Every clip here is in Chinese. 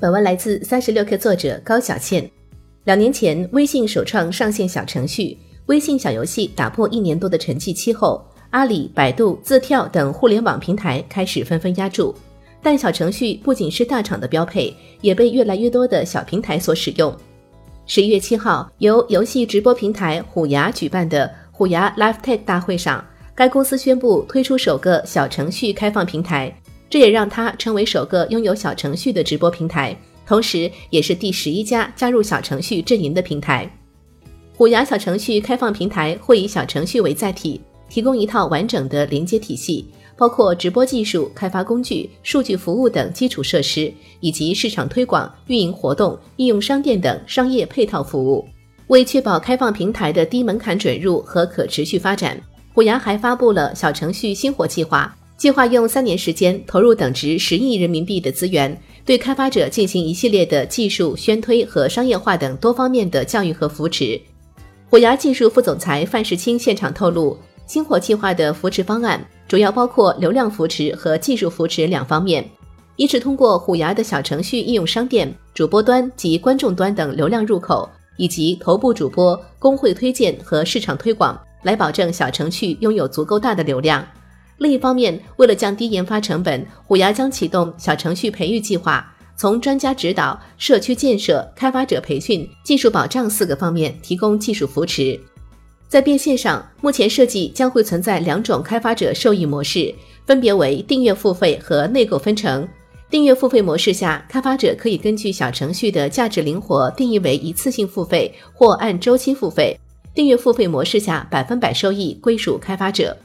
本文来自三十六氪作者高小倩。两年前，微信首创上线小程序，微信小游戏打破一年多的沉寂期后，阿里、百度、字跳等互联网平台开始纷纷压注。但小程序不仅是大厂的标配，也被越来越多的小平台所使用。十一月七号，由游戏直播平台虎牙举办的虎牙 Live Tech 大会上，该公司宣布推出首个小程序开放平台，这也让它成为首个拥有小程序的直播平台。同时，也是第十一家加入小程序阵营的平台。虎牙小程序开放平台会以小程序为载体，提供一套完整的连接体系，包括直播技术、开发工具、数据服务等基础设施，以及市场推广、运营活动、应用商店等商业配套服务。为确保开放平台的低门槛准入和可持续发展，虎牙还发布了小程序星火计划，计划用三年时间投入等值十亿人民币的资源。对开发者进行一系列的技术宣推和商业化等多方面的教育和扶持。虎牙技术副总裁范世清现场透露，星火计划的扶持方案主要包括流量扶持和技术扶持两方面，一是通过虎牙的小程序应用商店、主播端及观众端等流量入口，以及头部主播、工会推荐和市场推广，来保证小程序拥有足够大的流量。另一方面，为了降低研发成本，虎牙将启动小程序培育计划，从专家指导、社区建设、开发者培训、技术保障四个方面提供技术扶持。在变现上，目前设计将会存在两种开发者受益模式，分别为订阅付费和内购分成。订阅付费模式下，开发者可以根据小程序的价值灵活定义为一次性付费或按周期付费。订阅付费模式下，百分百收益归属开发者。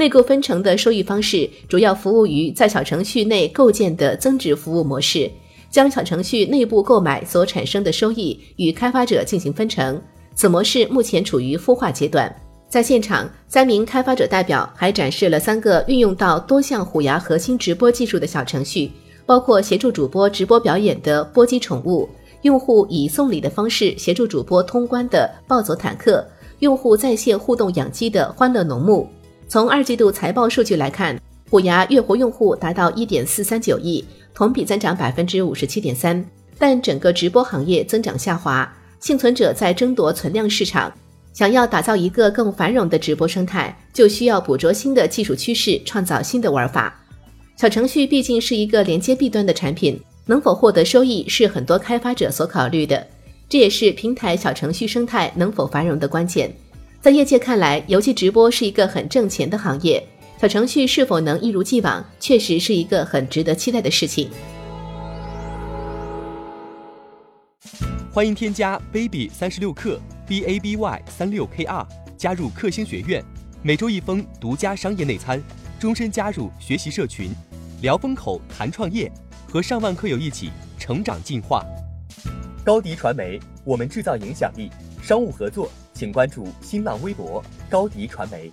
内购分成的收益方式主要服务于在小程序内构建的增值服务模式，将小程序内部购买所产生的收益与开发者进行分成。此模式目前处于孵化阶段。在现场，三名开发者代表还展示了三个运用到多项虎牙核心直播技术的小程序，包括协助主播直播表演的波姬宠物，用户以送礼的方式协助主播通关的暴走坦克，用户在线互动养鸡的欢乐农牧。从二季度财报数据来看，虎牙月活用户达到一点四三九亿，同比增长百分之五十七点三。但整个直播行业增长下滑，幸存者在争夺存量市场。想要打造一个更繁荣的直播生态，就需要捕捉新的技术趋势，创造新的玩法。小程序毕竟是一个连接弊端的产品，能否获得收益是很多开发者所考虑的，这也是平台小程序生态能否繁荣的关键。在业界看来，游戏直播是一个很挣钱的行业，小程序是否能一如既往，确实是一个很值得期待的事情。欢迎添加 baby 三十六克 b a b y 三六 k r 加入克星学院，每周一封独家商业内参，终身加入学习社群，聊风口谈创业，和上万课友一起成长进化。高迪传媒，我们制造影响力，商务合作。请关注新浪微博高迪传媒。